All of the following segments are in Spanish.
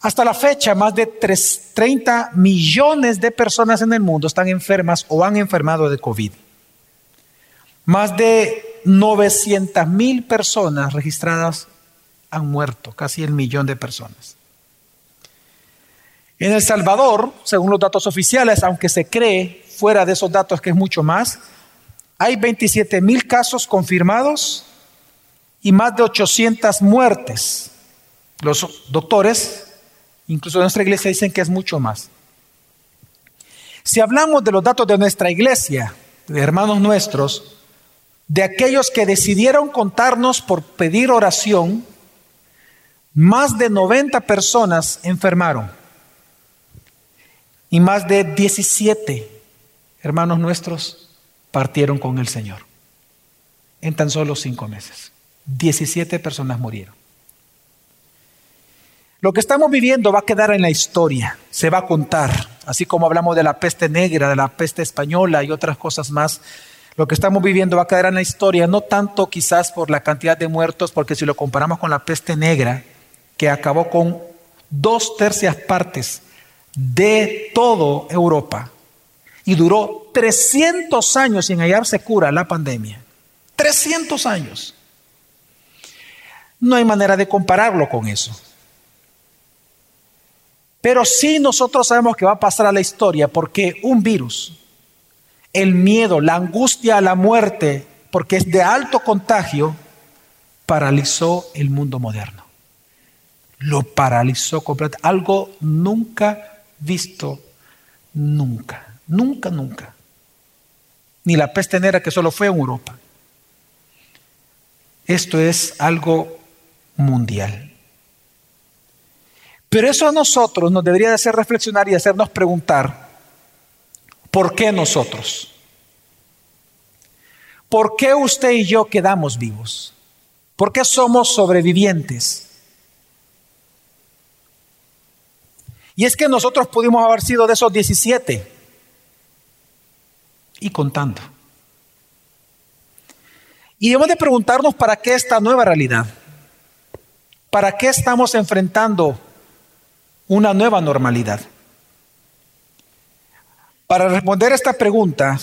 Hasta la fecha, más de 30 millones de personas en el mundo están enfermas o han enfermado de COVID. Más de 900 mil personas registradas han muerto, casi el millón de personas. En El Salvador, según los datos oficiales, aunque se cree fuera de esos datos que es mucho más, hay 27 mil casos confirmados y más de 800 muertes. Los doctores Incluso en nuestra iglesia dicen que es mucho más. Si hablamos de los datos de nuestra iglesia, de hermanos nuestros, de aquellos que decidieron contarnos por pedir oración, más de 90 personas enfermaron y más de 17 hermanos nuestros partieron con el Señor en tan solo cinco meses. 17 personas murieron. Lo que estamos viviendo va a quedar en la historia, se va a contar, así como hablamos de la peste negra, de la peste española y otras cosas más. Lo que estamos viviendo va a quedar en la historia, no tanto quizás por la cantidad de muertos, porque si lo comparamos con la peste negra, que acabó con dos tercias partes de toda Europa y duró 300 años sin hallarse cura la pandemia. 300 años. No hay manera de compararlo con eso. Pero sí nosotros sabemos que va a pasar a la historia porque un virus, el miedo, la angustia a la muerte, porque es de alto contagio, paralizó el mundo moderno. Lo paralizó completamente. Algo nunca visto, nunca, nunca, nunca. Ni la peste negra que solo fue en Europa. Esto es algo mundial. Pero eso a nosotros nos debería de hacer reflexionar y hacernos preguntar, ¿por qué nosotros? ¿Por qué usted y yo quedamos vivos? ¿Por qué somos sobrevivientes? Y es que nosotros pudimos haber sido de esos 17 y contando. Y debemos de preguntarnos para qué esta nueva realidad. ¿Para qué estamos enfrentando una nueva normalidad. Para responder a esta pregunta,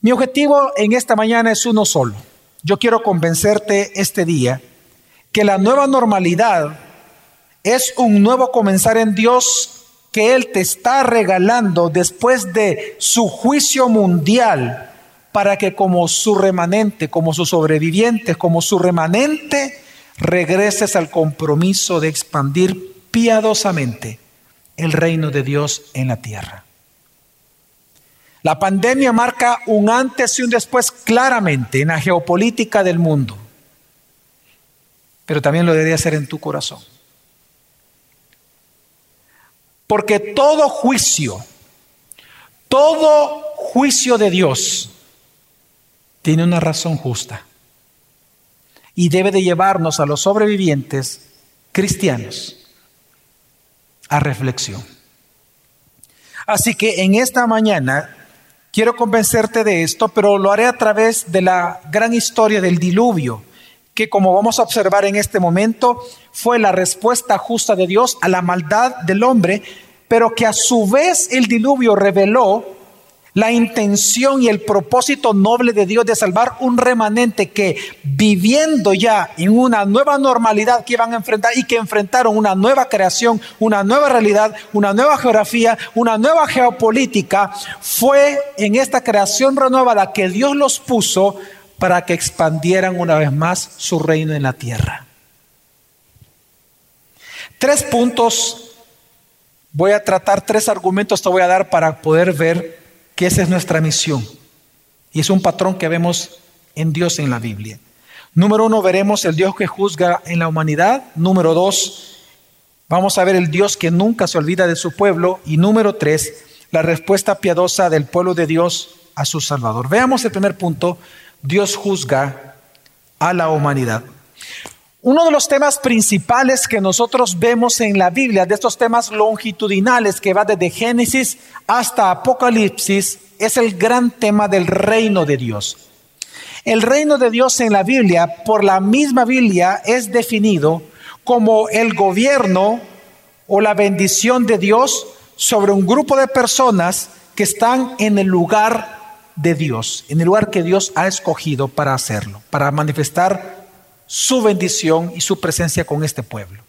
mi objetivo en esta mañana es uno solo. Yo quiero convencerte este día que la nueva normalidad es un nuevo comenzar en Dios que Él te está regalando después de su juicio mundial para que como su remanente, como sus sobrevivientes, como su remanente, regreses al compromiso de expandir piadosamente el reino de Dios en la tierra. La pandemia marca un antes y un después claramente en la geopolítica del mundo, pero también lo debería hacer en tu corazón. Porque todo juicio, todo juicio de Dios tiene una razón justa y debe de llevarnos a los sobrevivientes cristianos a reflexión. Así que en esta mañana quiero convencerte de esto, pero lo haré a través de la gran historia del diluvio, que como vamos a observar en este momento, fue la respuesta justa de Dios a la maldad del hombre, pero que a su vez el diluvio reveló la intención y el propósito noble de Dios de salvar un remanente que viviendo ya en una nueva normalidad que iban a enfrentar y que enfrentaron una nueva creación, una nueva realidad, una nueva geografía, una nueva geopolítica, fue en esta creación renovada que Dios los puso para que expandieran una vez más su reino en la tierra. Tres puntos, voy a tratar tres argumentos, te voy a dar para poder ver que esa es nuestra misión. Y es un patrón que vemos en Dios en la Biblia. Número uno, veremos el Dios que juzga en la humanidad. Número dos, vamos a ver el Dios que nunca se olvida de su pueblo. Y número tres, la respuesta piadosa del pueblo de Dios a su Salvador. Veamos el primer punto, Dios juzga a la humanidad. Uno de los temas principales que nosotros vemos en la Biblia, de estos temas longitudinales que va desde Génesis hasta Apocalipsis, es el gran tema del reino de Dios. El reino de Dios en la Biblia, por la misma Biblia, es definido como el gobierno o la bendición de Dios sobre un grupo de personas que están en el lugar de Dios, en el lugar que Dios ha escogido para hacerlo, para manifestar su bendición y su presencia con este pueblo.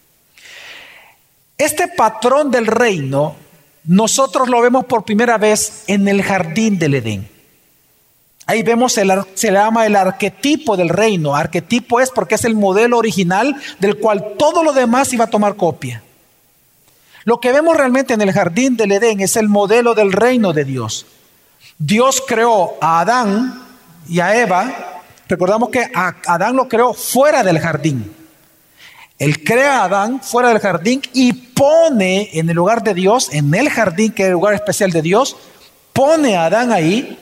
Este patrón del reino nosotros lo vemos por primera vez en el jardín del Edén. Ahí vemos, el, se le llama el arquetipo del reino. Arquetipo es porque es el modelo original del cual todo lo demás iba a tomar copia. Lo que vemos realmente en el jardín del Edén es el modelo del reino de Dios. Dios creó a Adán y a Eva. Recordamos que Adán lo creó fuera del jardín. Él crea a Adán fuera del jardín y pone en el lugar de Dios, en el jardín que es el lugar especial de Dios, pone a Adán ahí.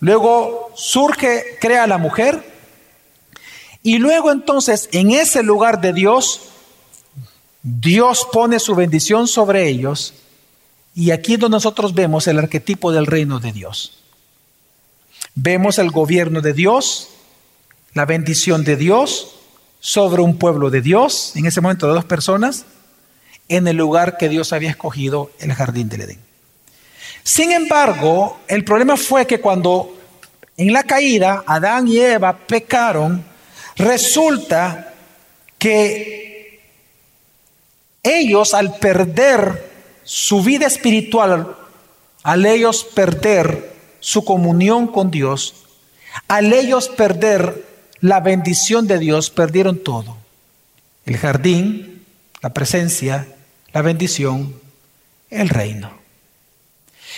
Luego surge, crea a la mujer. Y luego entonces en ese lugar de Dios, Dios pone su bendición sobre ellos. Y aquí es donde nosotros vemos el arquetipo del reino de Dios. Vemos el gobierno de Dios, la bendición de Dios, sobre un pueblo de Dios, en ese momento de dos personas, en el lugar que Dios había escogido, el jardín del Edén. Sin embargo, el problema fue que cuando en la caída Adán y Eva pecaron, resulta que ellos al perder su vida espiritual, al ellos perder su comunión con Dios, al ellos perder la bendición de Dios, perdieron todo. El jardín, la presencia, la bendición, el reino.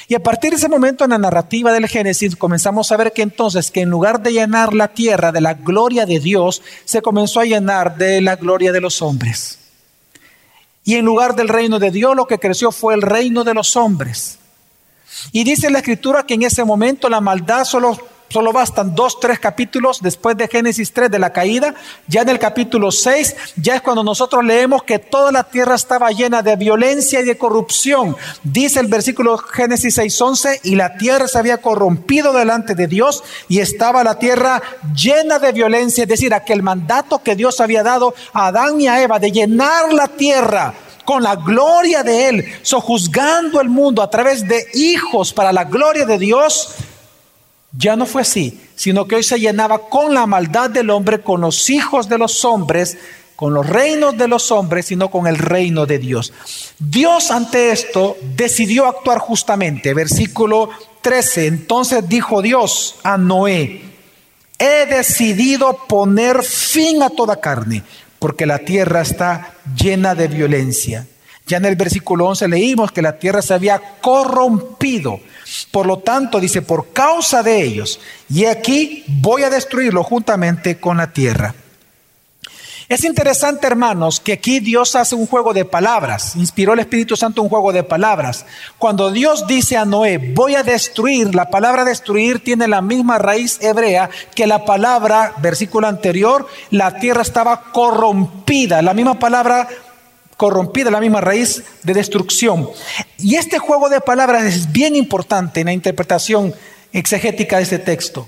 Y a partir de ese momento en la narrativa del Génesis comenzamos a ver que entonces que en lugar de llenar la tierra de la gloria de Dios, se comenzó a llenar de la gloria de los hombres. Y en lugar del reino de Dios lo que creció fue el reino de los hombres. Y dice la escritura que en ese momento la maldad solo Solo bastan dos, tres capítulos después de Génesis 3 de la caída. Ya en el capítulo 6, ya es cuando nosotros leemos que toda la tierra estaba llena de violencia y de corrupción. Dice el versículo Génesis 6:11, y la tierra se había corrompido delante de Dios y estaba la tierra llena de violencia. Es decir, aquel mandato que Dios había dado a Adán y a Eva de llenar la tierra con la gloria de Él, sojuzgando el mundo a través de hijos para la gloria de Dios, ya no fue así, sino que hoy se llenaba con la maldad del hombre, con los hijos de los hombres, con los reinos de los hombres, sino con el reino de Dios. Dios ante esto decidió actuar justamente. Versículo 13. Entonces dijo Dios a Noé, he decidido poner fin a toda carne, porque la tierra está llena de violencia. Ya en el versículo 11 leímos que la tierra se había corrompido por lo tanto, dice, por causa de ellos, y aquí voy a destruirlo juntamente con la tierra. Es interesante, hermanos, que aquí Dios hace un juego de palabras, inspiró el Espíritu Santo un juego de palabras. Cuando Dios dice a Noé, voy a destruir, la palabra destruir tiene la misma raíz hebrea que la palabra, versículo anterior, la tierra estaba corrompida, la misma palabra corrompida, la misma raíz de destrucción. Y este juego de palabras es bien importante en la interpretación exegética de este texto.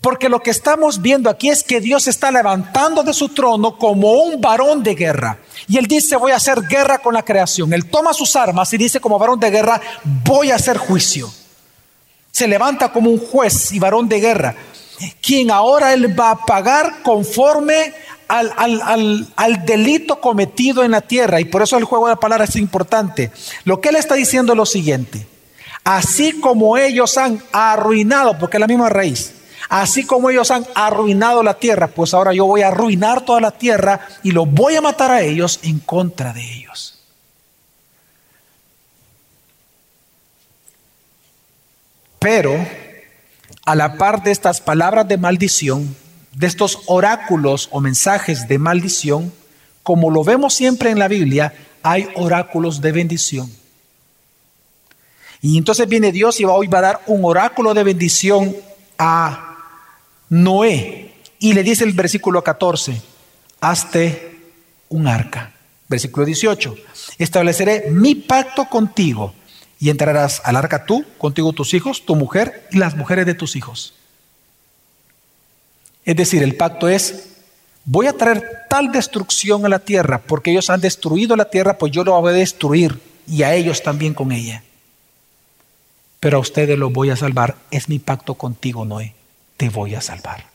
Porque lo que estamos viendo aquí es que Dios está levantando de su trono como un varón de guerra. Y él dice, voy a hacer guerra con la creación. Él toma sus armas y dice, como varón de guerra, voy a hacer juicio. Se levanta como un juez y varón de guerra, quien ahora él va a pagar conforme al, delito cometido en la tierra. Y por eso el juego de palabras es importante. Lo que él está diciendo es lo siguiente. Así como ellos han arruinado, porque es la misma raíz, así como ellos han arruinado la tierra, pues ahora yo voy a arruinar toda la tierra y los voy a matar a ellos en contra de ellos. Pero, a la par de estas palabras de maldición, de estos oráculos o mensajes de maldición, como lo vemos siempre en la Biblia, hay oráculos de bendición. Y entonces viene Dios y hoy va a dar un oráculo de bendición a Noé. Y le dice el versículo 14, hazte un arca. Versículo 18, estableceré mi pacto contigo y entrarás al arca tú, contigo tus hijos, tu mujer y las mujeres de tus hijos. Es decir, el pacto es, voy a traer tal destrucción a la tierra, porque ellos han destruido la tierra, pues yo lo voy a destruir y a ellos también con ella. Pero a ustedes los voy a salvar. Es mi pacto contigo, Noé. Te voy a salvar.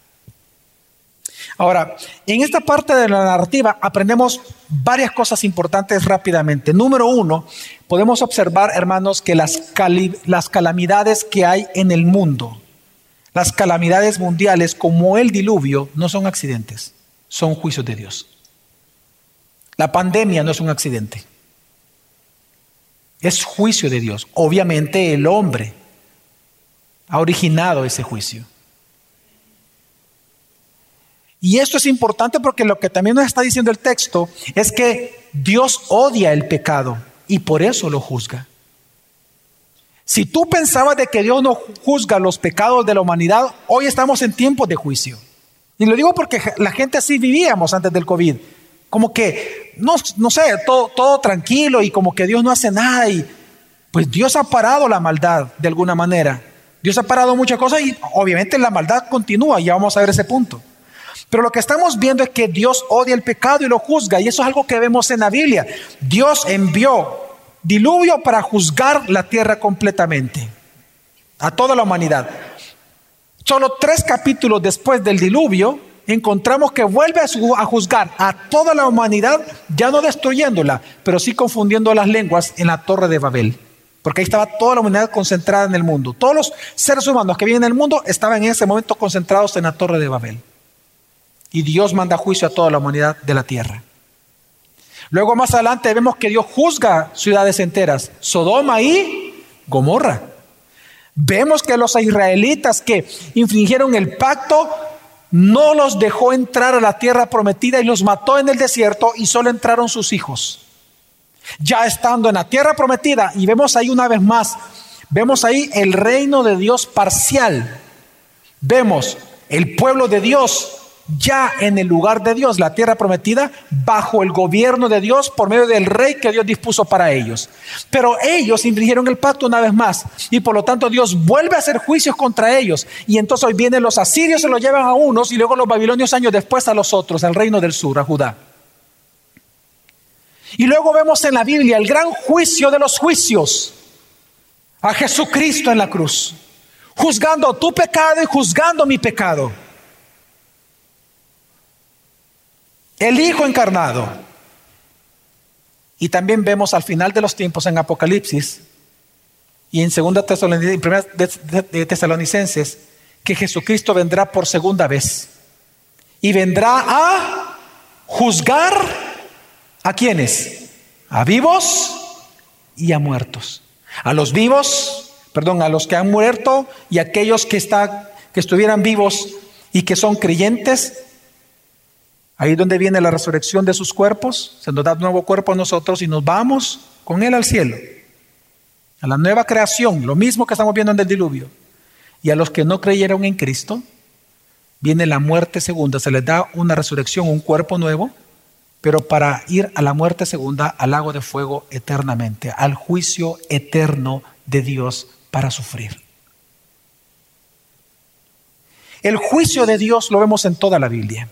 Ahora, en esta parte de la narrativa aprendemos varias cosas importantes rápidamente. Número uno, podemos observar, hermanos, que las, las calamidades que hay en el mundo, las calamidades mundiales como el diluvio, no son accidentes, son juicios de Dios. La pandemia no es un accidente, es juicio de Dios. Obviamente el hombre ha originado ese juicio. Y esto es importante porque lo que también nos está diciendo el texto es que Dios odia el pecado y por eso lo juzga. Si tú pensabas de que Dios no juzga los pecados de la humanidad, hoy estamos en tiempos de juicio. Y lo digo porque la gente así vivíamos antes del COVID. Como que, no, no sé, todo, todo tranquilo y como que Dios no hace nada. Y pues Dios ha parado la maldad de alguna manera. Dios ha parado muchas cosas y obviamente la maldad continúa. Y ya vamos a ver ese punto. Pero lo que estamos viendo es que Dios odia el pecado y lo juzga. Y eso es algo que vemos en la Biblia. Dios envió diluvio para juzgar la tierra completamente. A toda la humanidad. Solo tres capítulos después del diluvio encontramos que vuelve a juzgar a toda la humanidad, ya no destruyéndola, pero sí confundiendo las lenguas en la torre de Babel. Porque ahí estaba toda la humanidad concentrada en el mundo. Todos los seres humanos que viven en el mundo estaban en ese momento concentrados en la torre de Babel y Dios manda juicio a toda la humanidad de la tierra. Luego más adelante vemos que Dios juzga ciudades enteras, Sodoma y Gomorra. Vemos que los israelitas que infringieron el pacto no los dejó entrar a la tierra prometida y los mató en el desierto y solo entraron sus hijos. Ya estando en la tierra prometida, y vemos ahí una vez más, vemos ahí el reino de Dios parcial. Vemos el pueblo de Dios ya en el lugar de Dios, la tierra prometida, bajo el gobierno de Dios por medio del rey que Dios dispuso para ellos. Pero ellos infringieron el pacto una vez más y por lo tanto Dios vuelve a hacer juicios contra ellos. Y entonces hoy vienen los asirios, se los llevan a unos y luego los babilonios años después a los otros, al reino del sur, a Judá. Y luego vemos en la Biblia el gran juicio de los juicios, a Jesucristo en la cruz, juzgando tu pecado y juzgando mi pecado. El Hijo encarnado. Y también vemos al final de los tiempos en Apocalipsis y en segunda de Tesalonicenses que Jesucristo vendrá por segunda vez y vendrá a juzgar a quienes, a vivos y a muertos. A los vivos, perdón, a los que han muerto y a aquellos que, está, que estuvieran vivos y que son creyentes Ahí donde viene la resurrección de sus cuerpos, se nos da un nuevo cuerpo a nosotros y nos vamos con Él al cielo, a la nueva creación, lo mismo que estamos viendo en el diluvio. Y a los que no creyeron en Cristo, viene la muerte segunda, se les da una resurrección, un cuerpo nuevo, pero para ir a la muerte segunda, al lago de fuego eternamente, al juicio eterno de Dios para sufrir. El juicio de Dios lo vemos en toda la Biblia.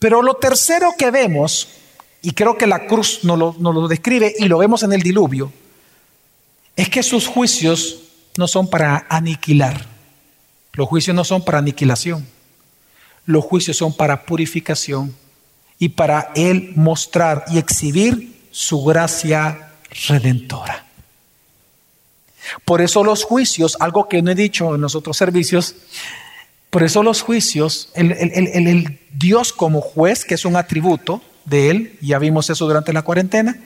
Pero lo tercero que vemos, y creo que la cruz nos lo, describe y lo vemos en el diluvio, es que sus juicios no son para aniquilar. Los juicios no son para aniquilación. Los juicios son para purificación y para Él mostrar y exhibir su gracia redentora. Por eso los juicios, algo que no he dicho en los otros servicios, por eso los juicios, el, Dios como juez, que es un atributo de Él, ya vimos eso durante la cuarentena,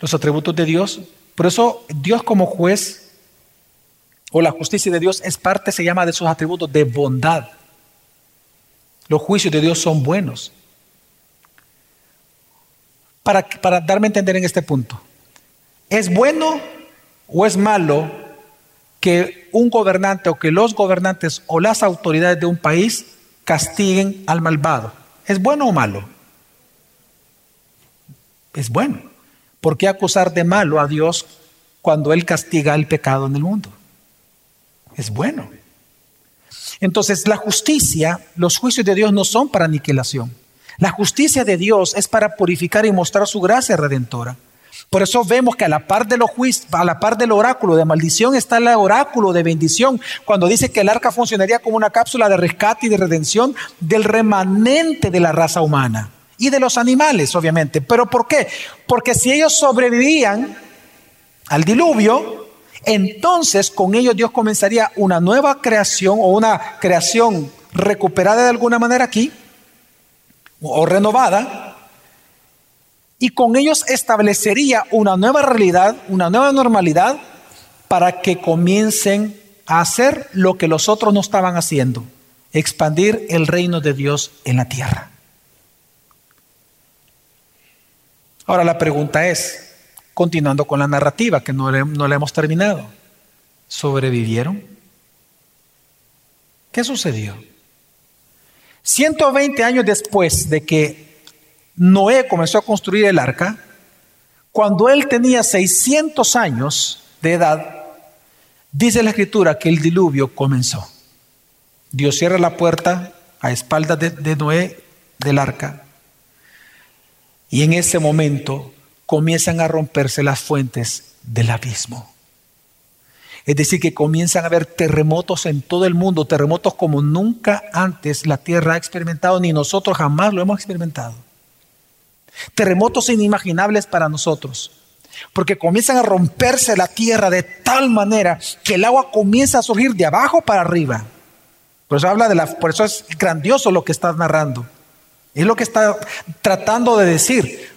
los atributos de Dios, por eso Dios como juez o la justicia de Dios es parte, se llama, de esos atributos de bondad. Los juicios de Dios son buenos. Para, para darme a entender en este punto, ¿es bueno o es malo que un gobernante o que los gobernantes o las autoridades de un país castiguen al malvado. ¿Es bueno o malo? Es bueno. ¿Por qué acusar de malo a Dios cuando Él castiga el pecado en el mundo? Es bueno. Entonces, la justicia, los juicios de Dios no son para aniquilación. La justicia de Dios es para purificar y mostrar su gracia redentora. Por eso vemos que a la par de los a la par del oráculo de maldición está el oráculo de bendición, cuando dice que el arca funcionaría como una cápsula de rescate y de redención del remanente de la raza humana y de los animales, obviamente. ¿Pero por qué? Porque si ellos sobrevivían al diluvio, entonces con ellos Dios comenzaría una nueva creación o una creación recuperada de alguna manera aquí, o renovada, y con ellos establecería una nueva realidad, una nueva normalidad, para que comiencen a hacer lo que los otros no estaban haciendo, expandir el reino de Dios en la tierra. Ahora la pregunta es, continuando con la narrativa que no, no la hemos terminado, ¿sobrevivieron? ¿Qué sucedió? 120 años después de que Noé comenzó a construir el arca, cuando él tenía 600 años de edad, dice la escritura que el diluvio comenzó. Dios cierra la puerta a espaldas de, de Noé del arca y en ese momento comienzan a romperse las fuentes del abismo. Es decir, que comienzan a haber terremotos en todo el mundo, terremotos como nunca antes la Tierra ha experimentado, ni nosotros jamás lo hemos experimentado. Terremotos inimaginables para nosotros, porque comienzan a romperse la Tierra de tal manera que el agua comienza a surgir de abajo para arriba. Por eso habla de la, por eso es grandioso lo que estás narrando. Es lo que está tratando de decir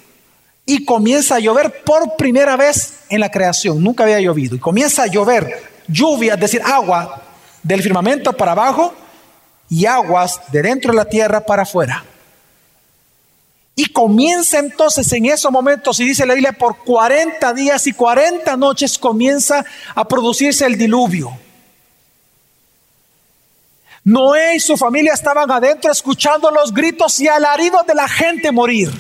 y comienza a llover por primera vez en la creación. Nunca había llovido. Y comienza a llover lluvia, es decir, agua del firmamento para abajo y aguas de dentro de la tierra para afuera. Y comienza entonces en esos momentos, y dice la Biblia, por 40 días y 40 noches comienza a producirse el diluvio. Noé y su familia estaban adentro escuchando los gritos y alaridos de la gente morir.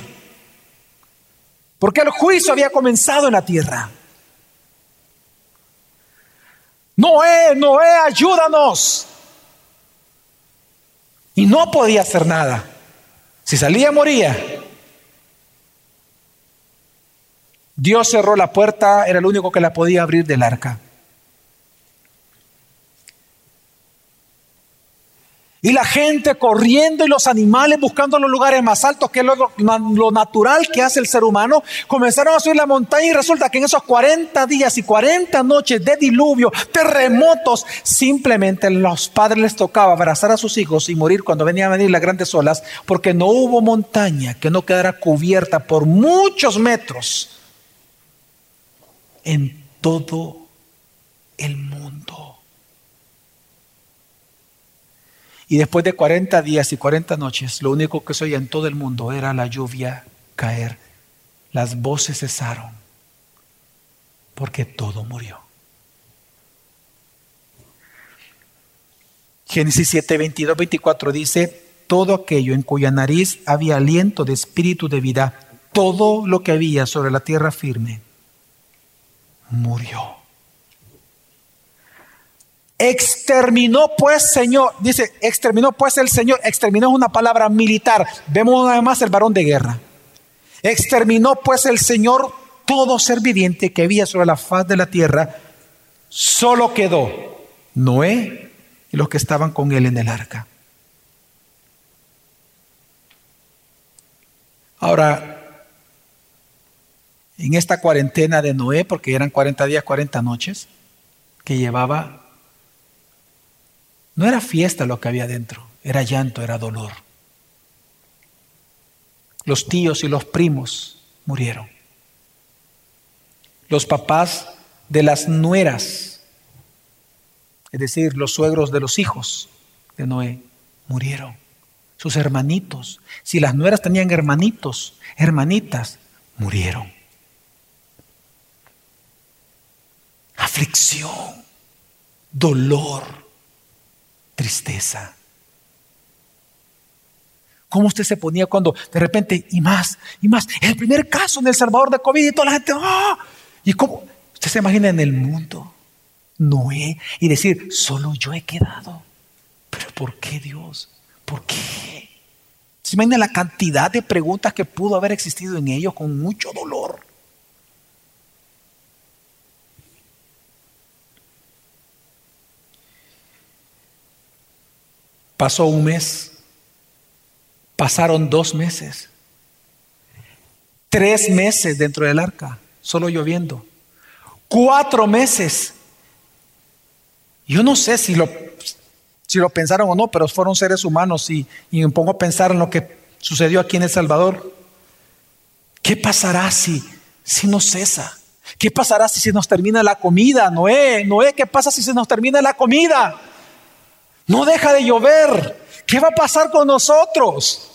Porque el juicio había comenzado en la tierra. Noé, Noé, ayúdanos. Y no podía hacer nada. Si salía, moría. Dios cerró la puerta, era el único que la podía abrir del arca. Y la gente corriendo y los animales buscando los lugares más altos, que es lo, natural que hace el ser humano, comenzaron a subir la montaña y resulta que en esos 40 días y 40 noches de diluvio, terremotos, simplemente los padres les tocaba abrazar a sus hijos y morir cuando venían a venir las grandes olas, porque no hubo montaña que no quedara cubierta por muchos metros en todo el mundo. Y después de 40 días y 40 noches, lo único que se oía en todo el mundo era la lluvia caer. Las voces cesaron porque todo murió. Génesis 7, 22, 24 dice, todo aquello en cuya nariz había aliento de espíritu de vida, todo lo que había sobre la tierra firme, murió. Exterminó pues Señor, dice, exterminó pues el Señor, exterminó es una palabra militar. Vemos una vez más el varón de guerra. Exterminó pues el Señor todo ser viviente que había sobre la faz de la tierra. Solo quedó Noé y los que estaban con él en el arca. Ahora, en esta cuarentena de Noé, porque eran 40 días, 40 noches, que llevaba no era fiesta lo que había dentro, era llanto, era dolor. Los tíos y los primos murieron. Los papás de las nueras, es decir, los suegros de los hijos de Noé, murieron. Sus hermanitos, si las nueras tenían hermanitos, hermanitas, murieron. Aflicción, dolor tristeza. ¿Cómo usted se ponía cuando de repente, y más, y más, el primer caso en El Salvador de COVID y toda la gente, ¡ah! ¿Y cómo? Usted se imagina en el mundo, Noé, y decir, solo yo he quedado. Pero ¿por qué Dios? ¿Por qué? ¿Se imagina la cantidad de preguntas que pudo haber existido en ellos con mucho dolor? Pasó un mes, pasaron dos meses, tres meses dentro del arca, solo lloviendo, cuatro meses. Yo no sé si lo si lo pensaron o no, pero fueron seres humanos y, me pongo a pensar en lo que sucedió aquí en El Salvador. ¿Qué pasará si, si no cesa? ¿Qué pasará si se nos termina la comida? Noé, Noé, ¿qué pasa si se nos termina la comida? No deja de llover. ¿Qué va a pasar con nosotros?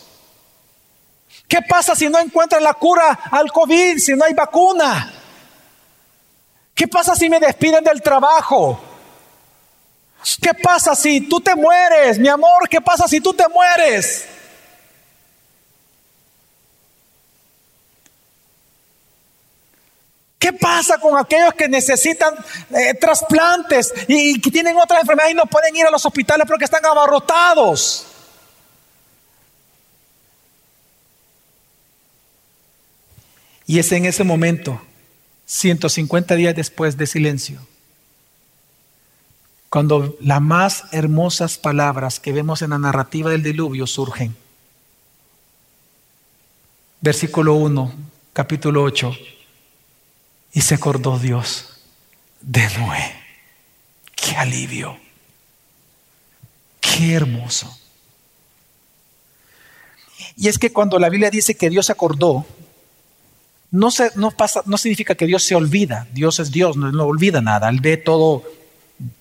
¿Qué pasa si no encuentran la cura al COVID, si no hay vacuna? ¿Qué pasa si me despiden del trabajo? ¿Qué pasa si tú te mueres, mi amor? ¿Qué pasa si tú te mueres? ¿Qué pasa con aquellos que necesitan eh, trasplantes y, que tienen otra enfermedad y no pueden ir a los hospitales porque están abarrotados? Y es en ese momento, 150 días después de silencio, cuando las más hermosas palabras que vemos en la narrativa del diluvio surgen. Versículo 1, capítulo 8. Y se acordó Dios de Noé. Qué alivio. Qué hermoso. Y es que cuando la Biblia dice que Dios acordó, no, se, no, pasa, no significa que Dios se olvida. Dios es Dios, no, no olvida nada. Él ve todo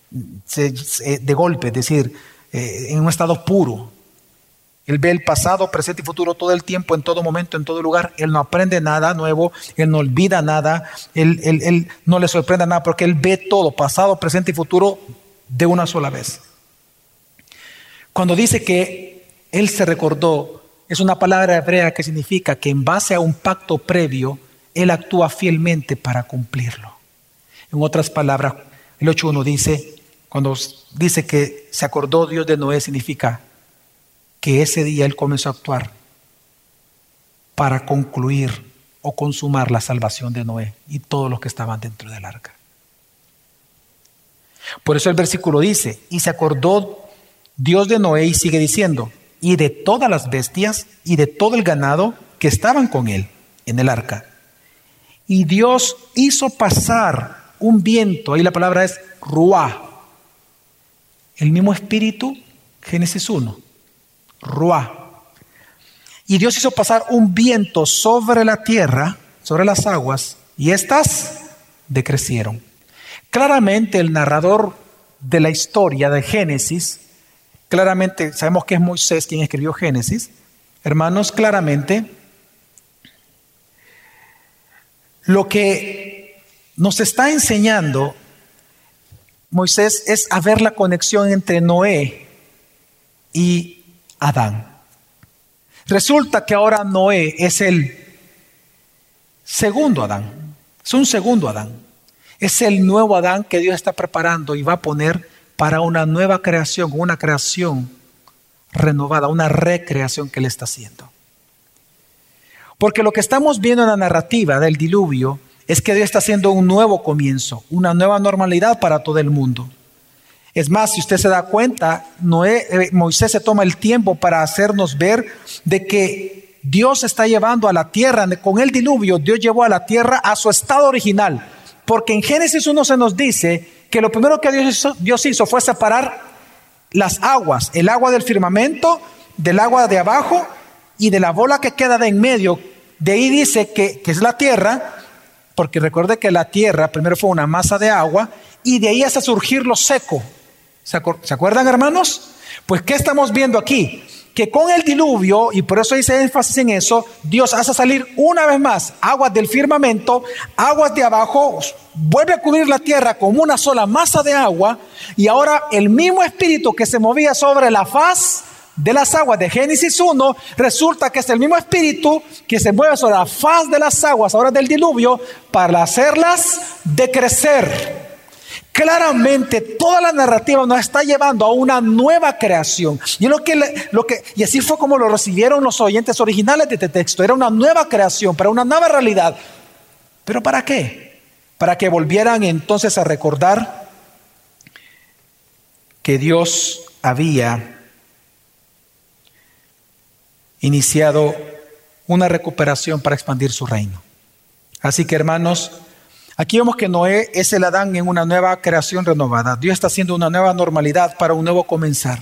de golpe, es decir, eh, en un estado puro. Él ve el pasado, presente y futuro todo el tiempo, en todo momento, en todo lugar. Él no aprende nada nuevo, él no olvida nada, él, él no le sorprende nada porque él ve todo, pasado, presente y futuro, de una sola vez. Cuando dice que él se recordó, es una palabra hebrea que significa que en base a un pacto previo, él actúa fielmente para cumplirlo. En otras palabras, el 8.1 dice, cuando dice que se acordó Dios de Noé, significa que ese día Él comenzó a actuar para concluir o consumar la salvación de Noé y todos los que estaban dentro del arca. Por eso el versículo dice, y se acordó Dios de Noé y sigue diciendo, y de todas las bestias y de todo el ganado que estaban con él en el arca. Y Dios hizo pasar un viento, ahí la palabra es ruá, el mismo espíritu, Génesis 1, Ruá. Y Dios hizo pasar un viento sobre la tierra, sobre las aguas, y éstas decrecieron. Claramente el narrador de la historia de Génesis, claramente sabemos que es Moisés quien escribió Génesis, hermanos, claramente lo que nos está enseñando Moisés es a ver la conexión entre Noé y Adán. Resulta que ahora Noé es el segundo Adán, es un segundo Adán. Es el nuevo Adán que Dios está preparando y va a poner para una nueva creación, una creación renovada, una recreación que Él está haciendo. Porque lo que estamos viendo en la narrativa del diluvio es que Dios está haciendo un nuevo comienzo, una nueva normalidad para todo el mundo. Es más, si usted se da cuenta, Noé, eh, Moisés se toma el tiempo para hacernos ver de que Dios está llevando a la tierra, con el diluvio, Dios llevó a la tierra a su estado original. Porque en Génesis 1 se nos dice que lo primero que Dios hizo, fue separar las aguas, el agua del firmamento, del agua de abajo y de la bola que queda de en medio. De ahí dice que, que es la tierra, porque recuerde que la tierra primero fue una masa de agua y de ahí hace surgir lo seco. ¿Se, acuerdan, hermanos? Pues, ¿qué estamos viendo aquí? Que con el diluvio, y por eso hice énfasis en eso, Dios hace salir una vez más aguas del firmamento, aguas de abajo, vuelve a cubrir la tierra como una sola masa de agua, y ahora el mismo espíritu que se movía sobre la faz de las aguas de Génesis 1, resulta que es el mismo espíritu que se mueve sobre la faz de las aguas ahora del diluvio para hacerlas decrecer. Claramente toda la narrativa nos está llevando a una nueva creación. Y, lo que, lo que, y así fue como lo recibieron los oyentes originales de este texto. Era una nueva creación, para una nueva realidad. ¿Pero para qué? Para que volvieran entonces a recordar que Dios había iniciado una recuperación para expandir su reino. Así que hermanos, Aquí vemos que Noé es el Adán en una nueva creación renovada. Dios está haciendo una nueva normalidad para un nuevo comenzar,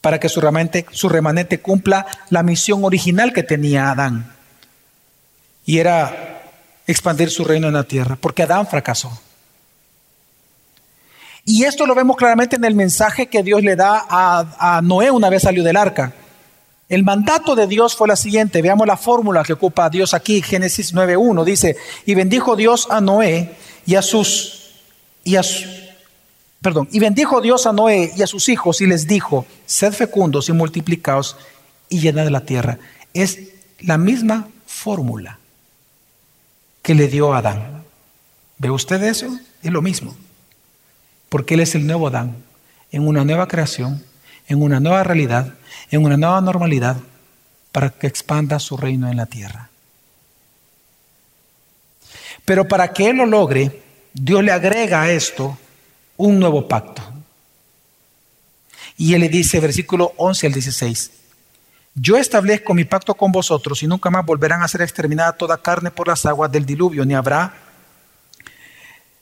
para que su remanente, su remanente cumpla la misión original que tenía Adán. Y era expandir su reino en la tierra, porque Adán fracasó. Y esto lo vemos claramente en el mensaje que Dios le da a, a Noé una vez salió del arca. El mandato de Dios fue la siguiente, veamos la fórmula que ocupa Dios aquí, Génesis 9.1, dice, y bendijo Dios a Noé y a sus, y a perdón, y bendijo Dios a Noé y a sus hijos y les dijo, sed fecundos y multiplicaos y llenad la tierra. Es la misma fórmula que le dio a Adán. ¿Ve usted eso? Es lo mismo, porque Él es el nuevo Adán, en una nueva creación, en una nueva realidad, en una nueva normalidad para que expanda su reino en la tierra. Pero para que Él lo logre, Dios le agrega a esto un nuevo pacto. Y Él le dice, versículo 11 al 16, yo establezco mi pacto con vosotros y nunca más volverán a ser exterminada toda carne por las aguas del diluvio, ni habrá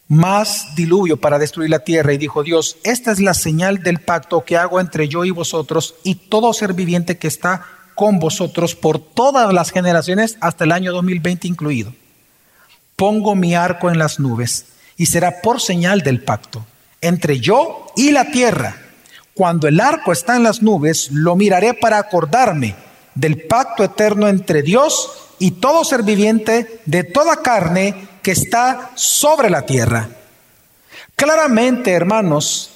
más diluvio para destruir la tierra. Y dijo Dios, esta es la señal del pacto que hago entre yo y vosotros y todo ser viviente que está con vosotros por todas las generaciones hasta el año 2020 incluido. Pongo mi arco en las nubes y será por señal del pacto entre yo y la tierra. Cuando el arco está en las nubes, lo miraré para acordarme del pacto eterno entre Dios y todo ser viviente de toda carne que está sobre la tierra. Claramente, hermanos,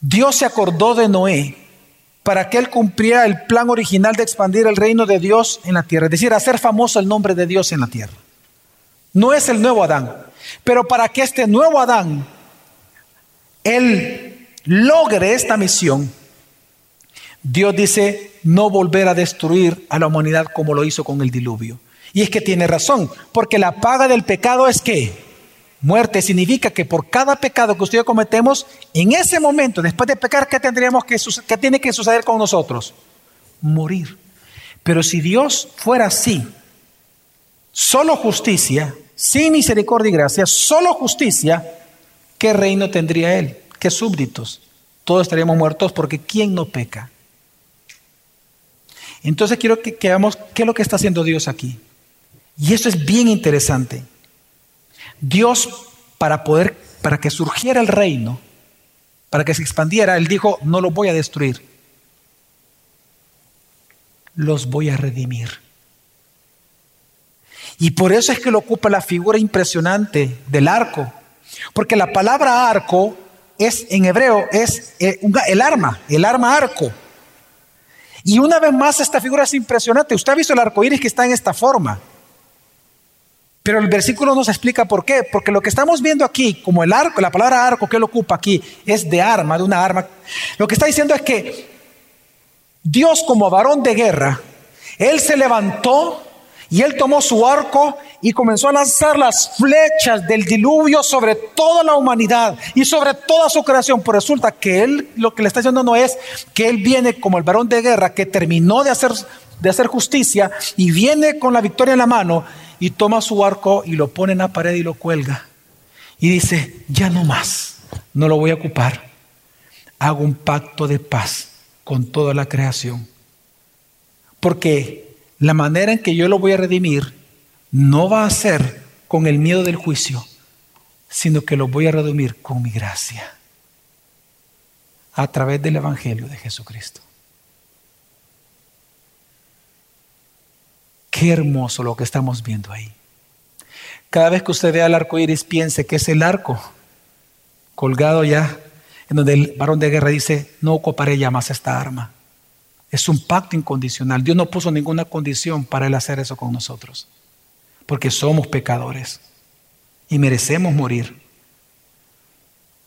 Dios se acordó de Noé para que él cumpliera el plan original de expandir el reino de Dios en la tierra, es decir, hacer famoso el nombre de Dios en la tierra. No es el nuevo Adán, pero para que este nuevo Adán, él logre esta misión, Dios dice no volver a destruir a la humanidad como lo hizo con el diluvio. Y es que tiene razón, porque la paga del pecado es que muerte significa que por cada pecado que usted cometemos, en ese momento, después de pecar, ¿qué tendríamos que qué tiene que suceder con nosotros? Morir. Pero si Dios fuera así, solo justicia, sin misericordia y gracia, solo justicia, ¿qué reino tendría Él? ¿Qué súbditos? Todos estaríamos muertos porque ¿quién no peca? Entonces quiero que veamos qué es lo que está haciendo Dios aquí. Y eso es bien interesante. Dios, para poder, para que surgiera el reino, para que se expandiera, Él dijo, no los voy a destruir, los voy a redimir. Y por eso es que lo ocupa la figura impresionante del arco, porque la palabra arco es en hebreo es eh, el arma, el arma arco. Y una vez más esta figura es impresionante. Usted ha visto el arco iris que está en esta forma. Pero el versículo nos explica por qué. Porque lo que estamos viendo aquí, como el arco, la palabra arco que él ocupa aquí, es de arma, de una arma. Lo que está diciendo es que Dios como varón de guerra, él se levantó y él tomó su arco y comenzó a lanzar las flechas del diluvio sobre toda la humanidad y sobre toda su creación. Pero resulta que él lo que le está diciendo no es que él viene como el varón de guerra que terminó de hacer, de hacer justicia y viene con la victoria en la mano y toma su arco y lo pone en la pared y lo cuelga. Y dice, ya no más, no lo voy a ocupar. Hago un pacto de paz con toda la creación. Porque la manera en que yo lo voy a redimir no va a ser con el miedo del juicio, sino que lo voy a redimir con mi gracia a través del Evangelio de Jesucristo. Qué hermoso lo que estamos viendo ahí. Cada vez que usted vea el arco iris, piense que es el arco colgado ya, en donde el varón de guerra dice: No ocuparé ya más esta arma. Es un pacto incondicional. Dios no puso ninguna condición para él hacer eso con nosotros, porque somos pecadores y merecemos morir.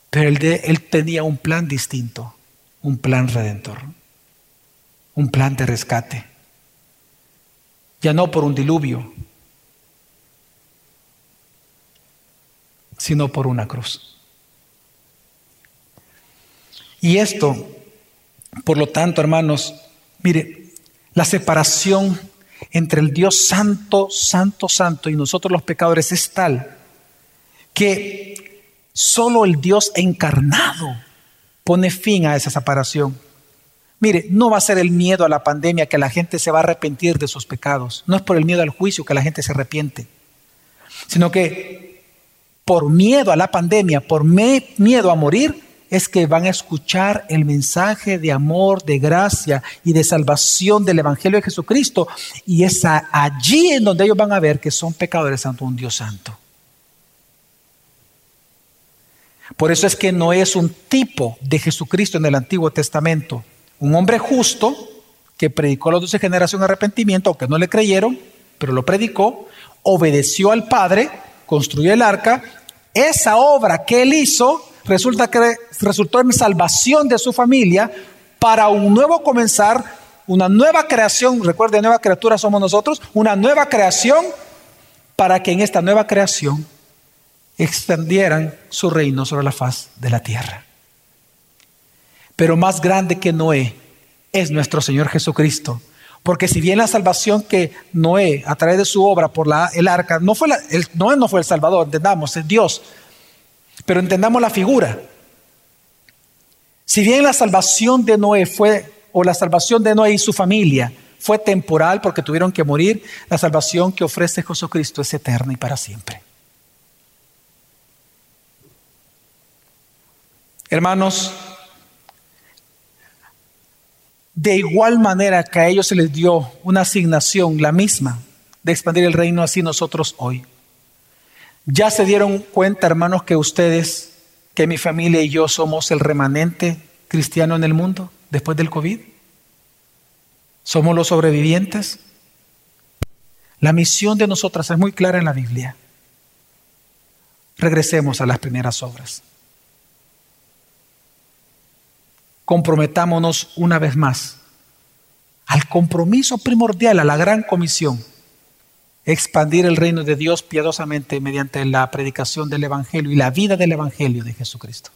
Pero él, él tenía un plan distinto, un plan redentor, un plan de rescate. Ya no por un diluvio, sino por una cruz. Y esto, por lo tanto, hermanos, mire, la separación entre el Dios santo, santo, santo y nosotros los pecadores es tal que Solo el Dios encarnado pone fin a esa separación. Mire, no va a ser el miedo a la pandemia que la gente se va a arrepentir de sus pecados. No es por el miedo al juicio que la gente se arrepiente. Sino que por miedo a la pandemia, por miedo a morir, es que van a escuchar el mensaje de amor, de gracia y de salvación del Evangelio de Jesucristo. Y es allí en donde ellos van a ver que son pecadores ante un Dios santo. Por eso es que no es un tipo de Jesucristo en el Antiguo Testamento. Un hombre justo que predicó a las doce generaciones arrepentimiento, aunque no le creyeron, pero lo predicó, obedeció al Padre, construyó el arca. Esa obra que él hizo resulta que resultó en salvación de su familia para un nuevo comenzar, una nueva creación. Recuerde, nueva criatura somos nosotros, una nueva creación para que en esta nueva creación extendieran su reino sobre la faz de la tierra. Pero más grande que Noé es nuestro Señor Jesucristo. Porque si bien la salvación que Noé, a través de su obra por la, el arca, no fue el, Noé no fue el Salvador, entendamos, es Dios. Pero entendamos la figura. Si bien la salvación de Noé fue, o la salvación de Noé y su familia fue temporal porque tuvieron que morir, la salvación que ofrece Jesucristo es eterna y para siempre. Hermanos, de igual manera que a ellos se les dio una asignación, la misma, de expandir el reino, así nosotros hoy. Ya se dieron cuenta, hermanos, que ustedes, que mi familia y yo somos el remanente cristiano en el mundo después del COVID. Somos los sobrevivientes. La misión de nosotras es muy clara en la Biblia. Regresemos a las primeras obras. Comprometámonos una vez más al compromiso primordial, a la gran comisión, expandir el reino de Dios piadosamente mediante la predicación del Evangelio y la vida del Evangelio de Jesucristo.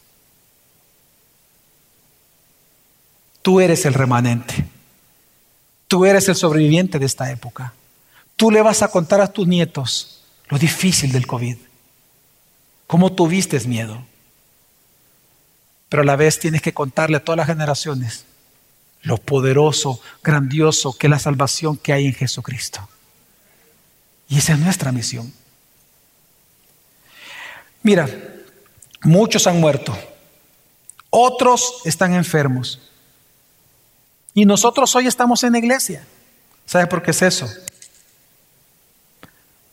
Tú eres el remanente, tú eres el sobreviviente de esta época. Tú le vas a contar a tus nietos lo difícil del COVID, cómo tuviste miedo pero a la vez tienes que contarle a todas las generaciones lo poderoso, grandioso que es la salvación que hay en Jesucristo. Y esa es nuestra misión. Mira, muchos han muerto, otros están enfermos. Y nosotros hoy estamos en la iglesia. ¿Sabes por qué es eso?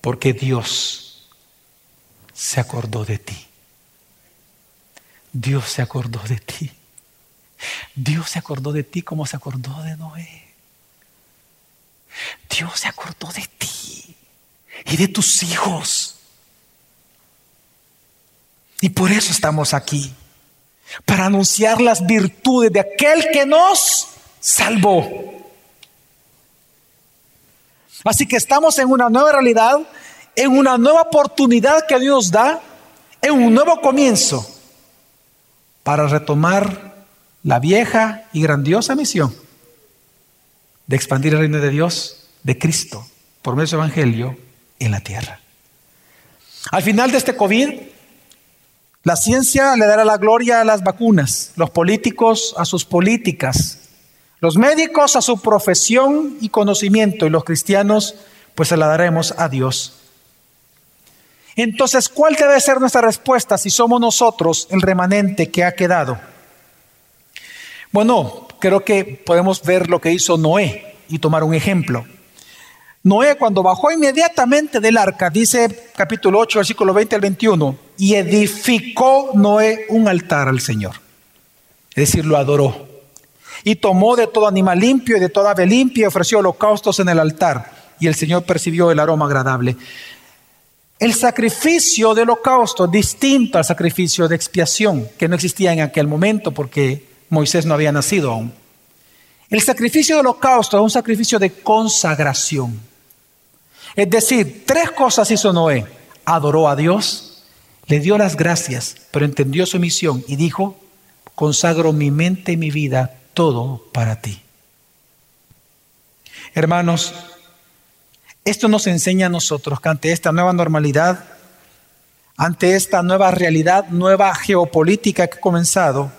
Porque Dios se acordó de ti. Dios se acordó de ti. Dios se acordó de ti como se acordó de Noé. Dios se acordó de ti y de tus hijos. Y por eso estamos aquí, para anunciar las virtudes de aquel que nos salvó. Así que estamos en una nueva realidad, en una nueva oportunidad que Dios da, en un nuevo comienzo para retomar la vieja y grandiosa misión de expandir el reino de Dios, de Cristo, por medio del Evangelio en la tierra. Al final de este COVID, la ciencia le dará la gloria a las vacunas, los políticos a sus políticas, los médicos a su profesión y conocimiento y los cristianos pues se la daremos a Dios entonces, ¿cuál debe ser nuestra respuesta si somos nosotros el remanente que ha quedado? Bueno, creo que podemos ver lo que hizo Noé y tomar un ejemplo. Noé cuando bajó inmediatamente del arca, dice capítulo 8, versículo 20 al 21, y edificó Noé un altar al Señor. Es decir, lo adoró. Y tomó de todo animal limpio y de toda ave limpia y ofreció holocaustos en el altar. Y el Señor percibió el aroma agradable. El sacrificio de holocausto distinto al sacrificio de expiación, que no existía en aquel momento porque Moisés no había nacido aún. El sacrificio de holocausto es un sacrificio de consagración. Es decir, tres cosas hizo Noé. Adoró a Dios, le dio las gracias, pero entendió su misión y dijo, consagro mi mente y mi vida todo para ti. Hermanos, esto nos enseña a nosotros que ante esta nueva normalidad, ante esta nueva realidad, nueva geopolítica que ha comenzado,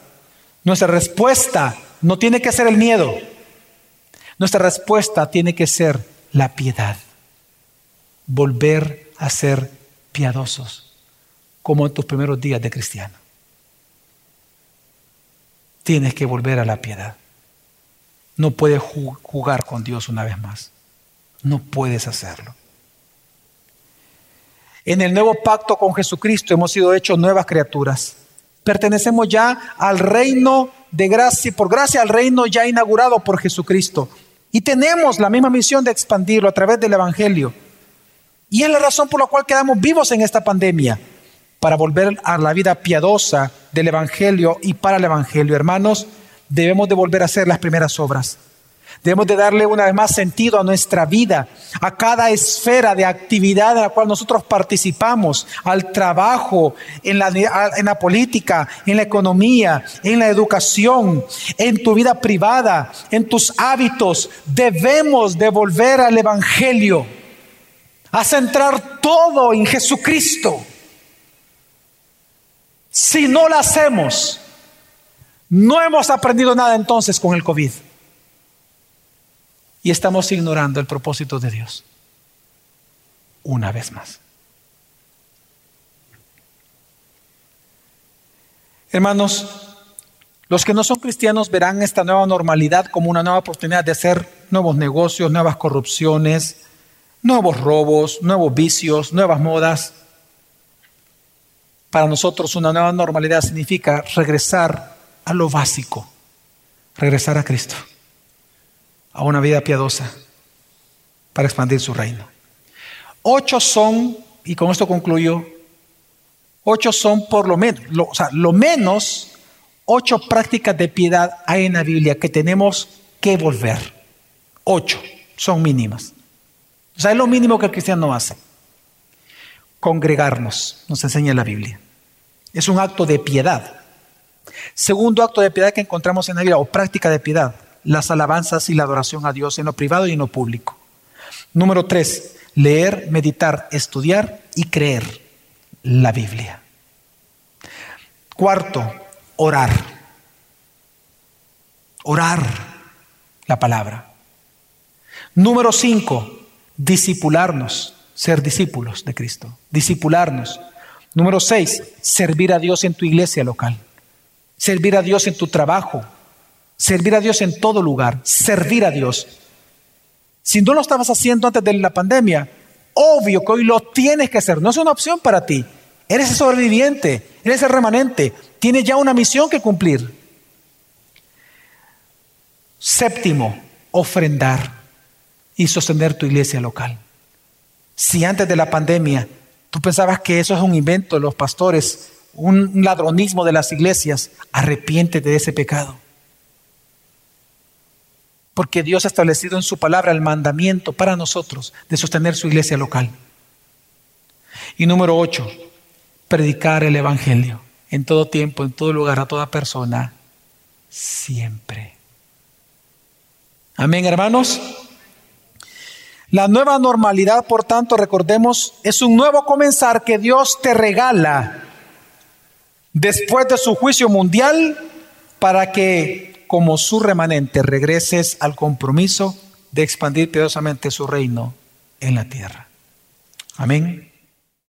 nuestra respuesta no tiene que ser el miedo. Nuestra respuesta tiene que ser la piedad. Volver a ser piadosos, como en tus primeros días de cristiano. Tienes que volver a la piedad. No puedes jugar con Dios una vez más. No puedes hacerlo. En el nuevo pacto con Jesucristo hemos sido hechos nuevas criaturas. Pertenecemos ya al reino de gracia, por gracia al reino ya inaugurado por Jesucristo. Y tenemos la misma misión de expandirlo a través del Evangelio. Y es la razón por la cual quedamos vivos en esta pandemia, para volver a la vida piadosa del Evangelio y para el Evangelio. Hermanos, debemos de volver a hacer las primeras obras. Debemos de darle una vez más sentido a nuestra vida, a cada esfera de actividad en la cual nosotros participamos, al trabajo, en la, en la política, en la economía, en la educación, en tu vida privada, en tus hábitos. Debemos de volver al Evangelio, a centrar todo en Jesucristo. Si no lo hacemos, no hemos aprendido nada entonces con el COVID y estamos ignorando el propósito de Dios. Una vez más. Hermanos, los que no son cristianos verán esta nueva normalidad como una nueva oportunidad de hacer nuevos negocios, nuevas corrupciones, nuevos robos, nuevos vicios, nuevas modas. Para nosotros una nueva normalidad significa regresar a lo básico, regresar a Cristo a una vida piadosa para expandir su reino. Ocho son, y con esto concluyo, ocho son por lo menos, o sea, lo menos ocho prácticas de piedad hay en la Biblia que tenemos que volver. Ocho, son mínimas. O sea, es lo mínimo que el cristiano hace. Congregarnos, nos enseña la Biblia. Es un acto de piedad. Segundo acto de piedad que encontramos en la Biblia, o práctica de piedad, las alabanzas y la adoración a Dios en lo privado y en lo público. Número tres, leer, meditar, estudiar y creer la Biblia. Cuarto, orar. Orar la palabra. Número cinco, discipularnos, ser discípulos de Cristo, discipularnos. Número seis, servir a Dios en tu iglesia local, servir a Dios en tu trabajo, Servir a Dios en todo lugar, servir a Dios. Si no lo estabas haciendo antes de la pandemia, obvio que hoy lo tienes que hacer. No es una opción para ti. Eres el sobreviviente, eres el remanente. Tienes ya una misión que cumplir. Séptimo, ofrendar y sostener tu iglesia local. Si antes de la pandemia tú pensabas que eso es un invento de los pastores, un ladronismo de las iglesias, arrepiéntete de ese pecado porque Dios ha establecido en su palabra el mandamiento para nosotros de sostener su iglesia local. Y número ocho, predicar el Evangelio en todo tiempo, en todo lugar, a toda persona, siempre. Amén, hermanos. La nueva normalidad, por tanto, recordemos, es un nuevo comenzar que Dios te regala después de su juicio mundial para que como su remanente regreses al compromiso de expandir piadosamente su reino en la tierra. Amén.